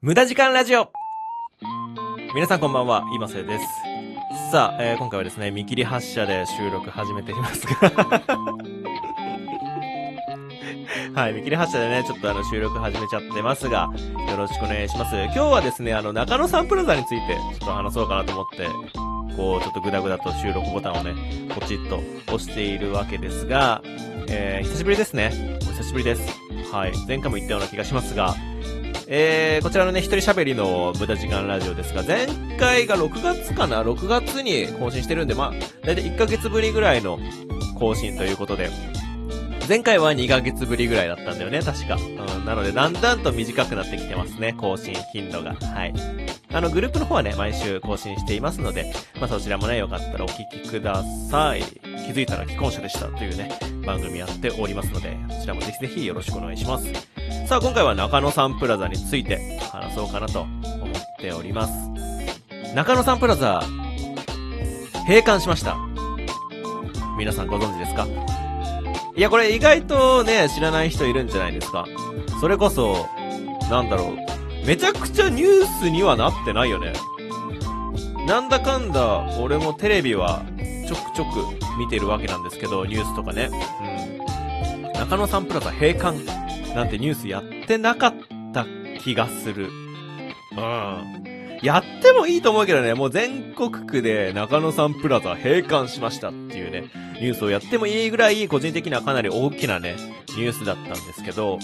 無駄時間ラジオ皆さんこんばんは、今瀬です。さあ、えー今回はですね、見切り発車で収録始めていますが はい、見切り発車でね、ちょっとあの収録始めちゃってますが、よろしくお願いします。今日はですね、あの、中野サンプラザについて、ちょっと話そうかなと思って、こう、ちょっとグダグダと収録ボタンをね、ポチッと押しているわけですが、えー、久しぶりですね。お久しぶりです。はい、前回も言ったような気がしますが、えー、こちらのね、一人喋りの無駄時間ラジオですが、前回が6月かな ?6 月に更新してるんで、まあ、だいたい1ヶ月ぶりぐらいの更新ということで、前回は2ヶ月ぶりぐらいだったんだよね、確か。うん、なので、だんだんと短くなってきてますね、更新頻度が。はい。あの、グループの方はね、毎週更新していますので、まあそちらもね、よかったらお聞きください。気づいたら既婚者でしたというね、番組やっておりますので、そちらもぜひぜひよろしくお願いします。さあ、今回は中野サンプラザについて話そうかなと思っております。中野サンプラザ、閉館しました。皆さんご存知ですか？いや、これ意外とね、知らない人いるんじゃないですか。それこそ、なんだろう。めちゃくちゃニュースにはなってないよね。なんだかんだ、俺もテレビはちょくちょく見てるわけなんですけど、ニュースとかね。うん。中野サンプラザ閉館なんてニュースやってなかった気がする。うん。やってもいいと思うけどね、もう全国区で中野サンプラザ閉館しましたっていうね、ニュースをやってもいいぐらい、個人的にはかなり大きなね、ニュースだったんですけど、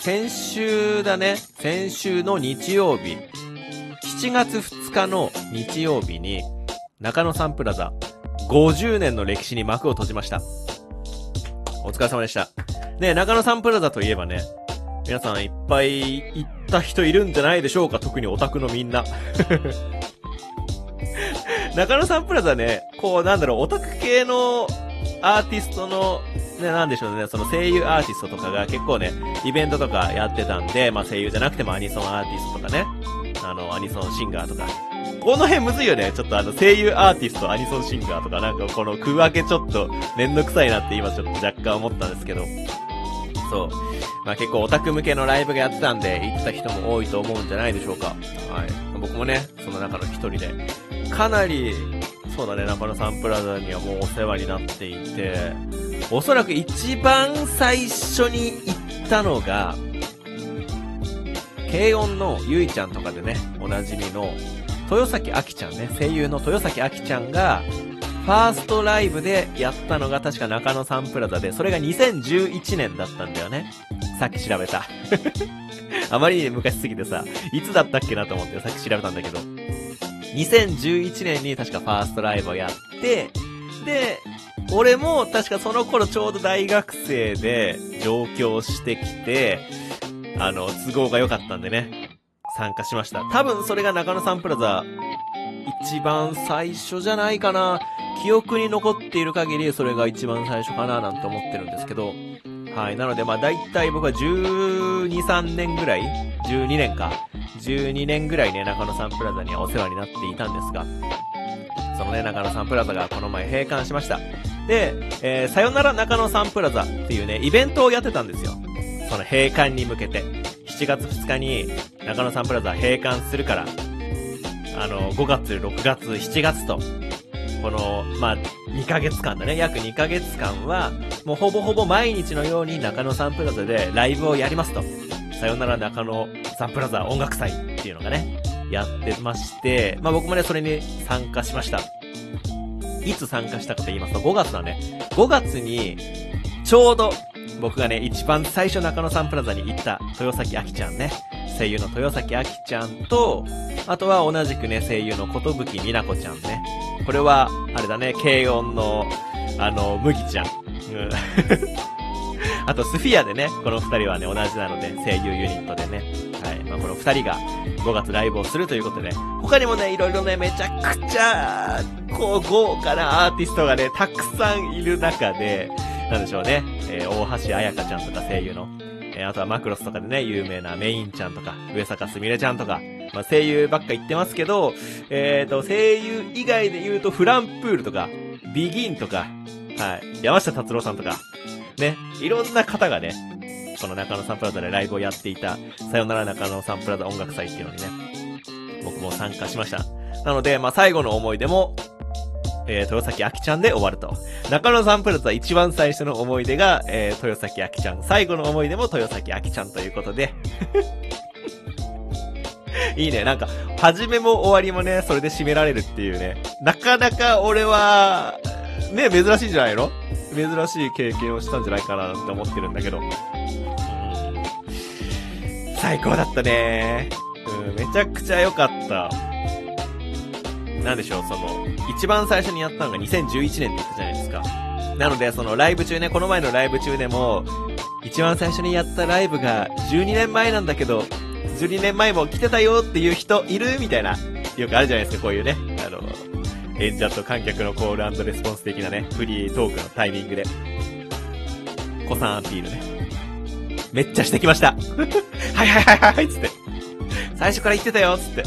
先週だね、先週の日曜日、7月2日の日曜日に、中野サンプラザ、50年の歴史に幕を閉じました。お疲れ様でした。ね、中野サンプラザといえばね、皆さんいっぱい行った人いるんじゃないでしょうか特にオタクのみんな。中野サンプラザね、こうなんだろう、オタク系のアーティストの、ね、なんでしょうね、その声優アーティストとかが結構ね、イベントとかやってたんで、まあ声優じゃなくてもアニソンアーティストとかね、あの、アニソンシンガーとか。この辺むずいよね。ちょっとあの、声優アーティスト、アニソンシンガーとか、なんかこの区分けちょっとめんどくさいなって今ちょっと若干思ったんですけど。そう。まあ結構オタク向けのライブがやってたんで、行った人も多いと思うんじゃないでしょうか。はい。僕もね、その中の一人で、かなり、そうだね、中野サンプラザにはもうお世話になっていて、おそらく一番最初に行ったのが、軽音のゆいちゃんとかでね、おなじみの、豊崎あきちゃんね、声優の豊崎あきちゃんが、ファーストライブでやったのが確か中野サンプラザで、それが2011年だったんだよね。さっき調べた。あまりに昔すぎてさ、いつだったっけなと思ってさっき調べたんだけど、2011年に確かファーストライブをやって、で、俺も確かその頃ちょうど大学生で上京してきて、あの、都合が良かったんでね、参加しました。多分それが中野サンプラザ、一番最初じゃないかな。記憶に残っている限り、それが一番最初かななんて思ってるんですけど、はい。なので、まあ、大体僕は12、3年ぐらい ?12 年か。12年ぐらいね、中野サンプラザにはお世話になっていたんですが、そのね、中野サンプラザがこの前閉館しました。で、えー、さよなら中野サンプラザっていうね、イベントをやってたんですよ。その閉館に向けて。7月2日に中野サンプラザ閉館するから、あの、5月、6月、7月と、この、まあ、2ヶ月間だね。約2ヶ月間は、もうほぼほぼ毎日のように中野サンプラザでライブをやりますと。さよなら中野サンプラザ音楽祭っていうのがね、やってまして、まあ僕もね、それに参加しました。いつ参加したかと言いますと、5月だね。5月に、ちょうど、僕がね、一番最初中野サンプラザに行った、豊崎あきちゃんね。声優の豊崎あきちゃんと、あとは同じくね、声優のことぶきみなこちゃんね。これは、あれだね、軽音の、あの、麦ちゃん。うん。あと、スフィアでね、この二人はね、同じなので、声優ユニットでね。はい。まあ、この二人が5月ライブをするということで、他にもね、いろいろね、めちゃくちゃ、こう、豪華なアーティストがね、たくさんいる中で、なんでしょうね、えー、大橋彩香ちゃんとか声優の、あとはマクロスとかでね、有名なメインちゃんとか、上坂すみれちゃんとか、まあ、声優ばっか言ってますけど、えーと、声優以外で言うと、フランプールとか、ビギンとか、はい、山下達郎さんとか、ね、いろんな方がね、この中野サンプラザでライブをやっていた、さよなら中野サンプラザ音楽祭っていうのにね、僕も参加しました。なので、まあ、最後の思い出も、えー、豊崎あきちゃんで終わると。中野サンプラザ一番最初の思い出が、えー、豊崎あきちゃん。最後の思い出も豊崎あきちゃんということで。いいね。なんか、始めも終わりもね、それで締められるっていうね。なかなか俺は、ね、珍しいんじゃないの？珍しい経験をしたんじゃないかなって思ってるんだけど。最高だったね。うん、めちゃくちゃ良かった。なんでしょう、その、一番最初にやったのが2011年って言ったじゃないですか。なので、そのライブ中ね、この前のライブ中でも、一番最初にやったライブが12年前なんだけど、12年前も来てたよっていう人いるみたいな、よくあるじゃないですか、こういうね。あの、演者と観客のコールレスポンス的なね、フリートークのタイミングで、子さんアピールね。めっちゃしてきました。はいはいはいはいつって。最初から言ってたよつって。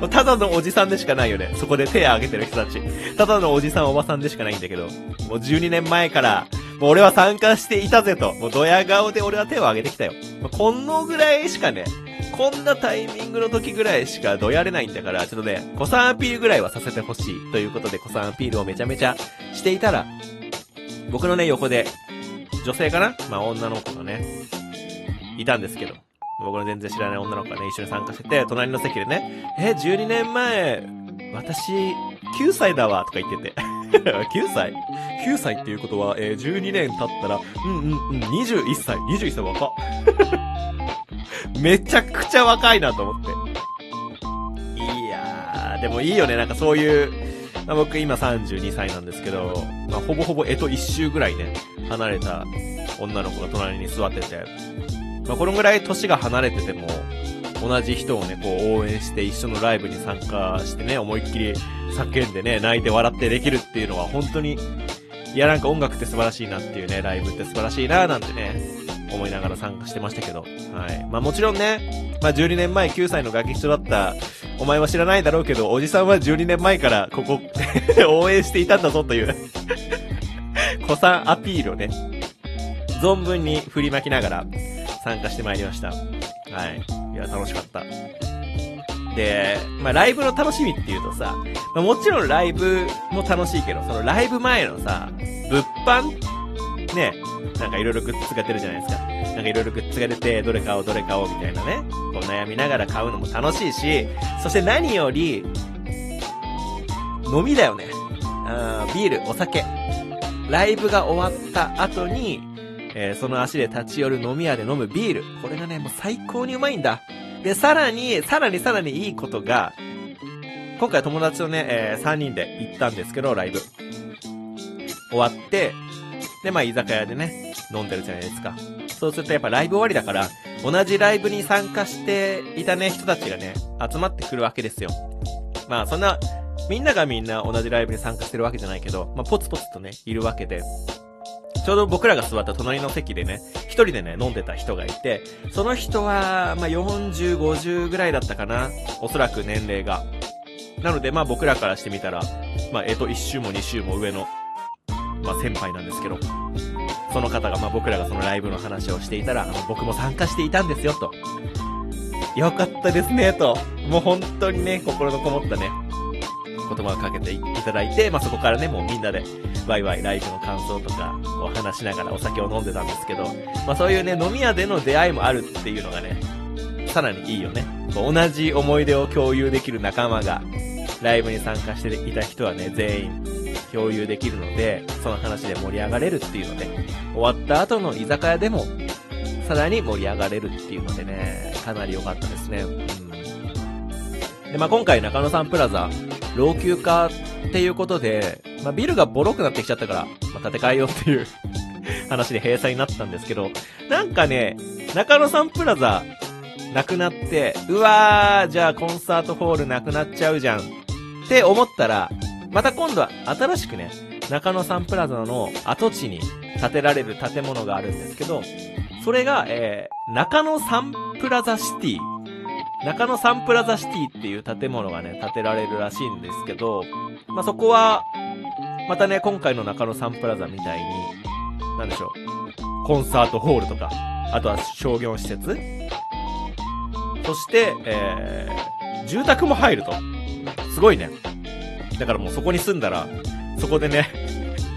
ただのおじさんでしかないよね。そこで手を挙げてる人たち。ただのおじさんおばさんでしかないんだけど、もう12年前から、もう俺は参加していたぜと。もうドヤ顔で俺は手を挙げてきたよ。このぐらいしかね、こんなタイミングの時ぐらいしかどやれないんだから、ちょっとね、子さんアピールぐらいはさせてほしい。ということで、子さんアピールをめちゃめちゃしていたら、僕のね、横で、女性かな？まあ、女の子がね、いたんですけど、僕の全然知らない女の子がね、一緒に参加してて、隣の席でね、え、12年前、私、9歳だわ、とか言ってて。9歳 ?9 歳っていうことは、えー、12年経ったら、うんうんうん、21歳。21歳若 めちゃくちゃ若いなと思って。いやー、でもいいよね、なんかそういう、ま、僕今32歳なんですけど、まあ、ほぼほぼえと一周ぐらいね、離れた女の子が隣に座ってて、まあ、このぐらい年が離れてても、同じ人をね、こう応援して一緒のライブに参加してね、思いっきり叫んでね、泣いて笑ってできるっていうのは本当に、いやなんか音楽って素晴らしいなっていうね、ライブって素晴らしいななんてね、思いながら参加してましたけど。はい。まあもちろんね、まあ12年前9歳のガキ人だったお前は知らないだろうけど、おじさんは12年前からここ 応援していたんだぞという子さんアピールをね、存分に振りまきながら参加してまいりました。はい。いや、楽しかった。で、まあ、ライブの楽しみっていうとさ、まあ、もちろんライブも楽しいけど、そのライブ前のさ、物販？ね、なんかいろいろグッズが出るじゃないですか。なんかいろいろグッズが出て、どれ買おうどれ買おうみたいなね、こう悩みながら買うのも楽しいし、そして何より、飲みだよね。あビール、お酒。ライブが終わった後に、えー、その足で立ち寄る飲み屋で飲むビール。これがね、もう最高にうまいんだ。で、さらに、さらにさらにいいことが、今回友達とね、えー、3人で行ったんですけど、ライブ。終わって、で、まあ、居酒屋でね、飲んでるじゃないですか。そうするとやっぱライブ終わりだから、同じライブに参加していたね、人たちがね、集まってくるわけですよ。まあ、そんな、みんながみんな同じライブに参加してるわけじゃないけど、まあ、ポツポツとね、いるわけで、ちょうど僕らが座った隣の席でね、一人でね、飲んでた人がいて、その人は、まあ、40、50ぐらいだったかな。おそらく年齢が。なので、まあ僕らからしてみたら、まあ、えっと、一周も二周も上のまあ、先輩なんですけど、その方が、まあ、僕らがそのライブの話をしていたら、あの、僕も参加していたんですよ、と。よかったですね、と。もう本当にね、心のこもったね、言葉をかけていただいて、まあ、そこからね、もうみんなで、ワイワイライブの感想とかを話しながらお酒を飲んでたんですけど、まあ、そういうね、飲み屋での出会いもあるっていうのがね、さらにいいよね。同じ思い出を共有できる仲間が、ライブに参加していた人はね、全員、共有できるので、その話で盛り上がれるっていうので、終わった後の居酒屋でも、さらに盛り上がれるっていうのでね、かなり良かったですね。うん。で、まあ、今回中野サンプラザ、老朽化っていうことで、まあ、ビルがボロくなってきちゃったから、まあ、建て替えようっていう 話で閉鎖になったんですけど、なんかね、中野サンプラザ、なくなって、うわー、じゃあコンサートホールなくなっちゃうじゃん。って思ったら、また今度は新しくね、中野サンプラザの跡地に建てられる建物があるんですけど、それが、えー、中野サンプラザシティ。中野サンプラザシティっていう建物がね、建てられるらしいんですけど、まあ、そこは、またね、今回の中野サンプラザみたいに、なんでしょう。コンサートホールとか、あとは商業施設、そして、えー、住宅も入ると。すごいね。だからもうそこに住んだら、そこでね、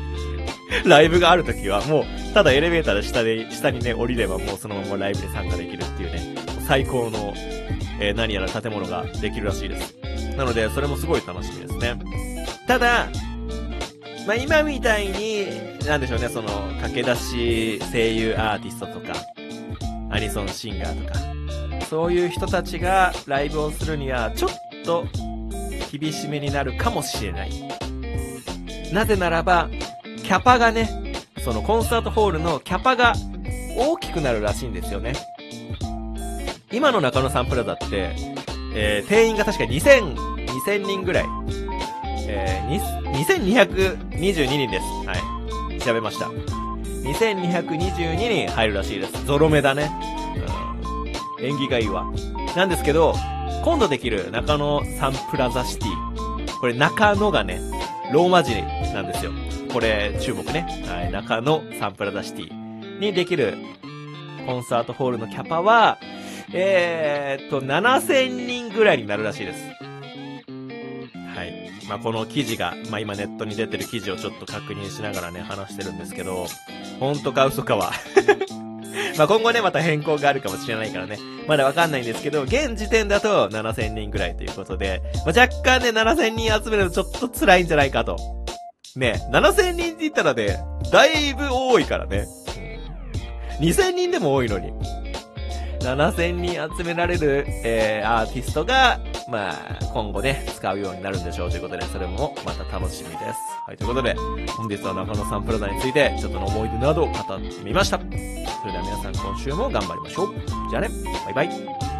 ライブがあるときはもう、ただエレベーターで下で、下にね、降りればもうそのままライブに参加できるっていうね、最高の、えー何やら建物ができるらしいです。なので、それもすごい楽しみですね。ただ、まあ、今みたいに、なんでしょうね、その、駆け出し声優アーティストとか、アニソンシンガーとか、そういう人たちがライブをするには、ちょっと、厳しめになるかもしれない。なぜならば、キャパがね、そのコンサートホールのキャパが大きくなるらしいんですよね。今の中野サンプラザって、えー定員が確か2000、2000人ぐらい。えー、2222人です。はい。調べました。2222人入るらしいです。ゾロ目だね。うん。縁起がいいわ。なんですけど、今度できる中野サンプラザシティ。これ中野がね、ローマ字なんですよ。これ注目ね。はい。中野サンプラザシティにできるコンサートホールのキャパは、えーっと、7000人ぐらいになるらしいです。はい。まあ、この記事が、まあ、今ネットに出てる記事をちょっと確認しながらね、話してるんですけど、本当か嘘かは。ま、今後ね、また変更があるかもしれないからね、まだわかんないんですけど、現時点だと7000人ぐらいということで、まあ、若干ね、7000人集めるのちょっと辛いんじゃないかと。ね、7000人って言ったらね、だいぶ多いからね。2000人でも多いのに。7000人集められる、えー、アーティストが、まあ、今後ね、使うようになるんでしょうということで、それもまた楽しみです。はい、ということで、本日は中野サンプラザについて、ちょっとの思い出などを語ってみました。それでは皆さん今週も頑張りましょう。じゃあね、バイバイ。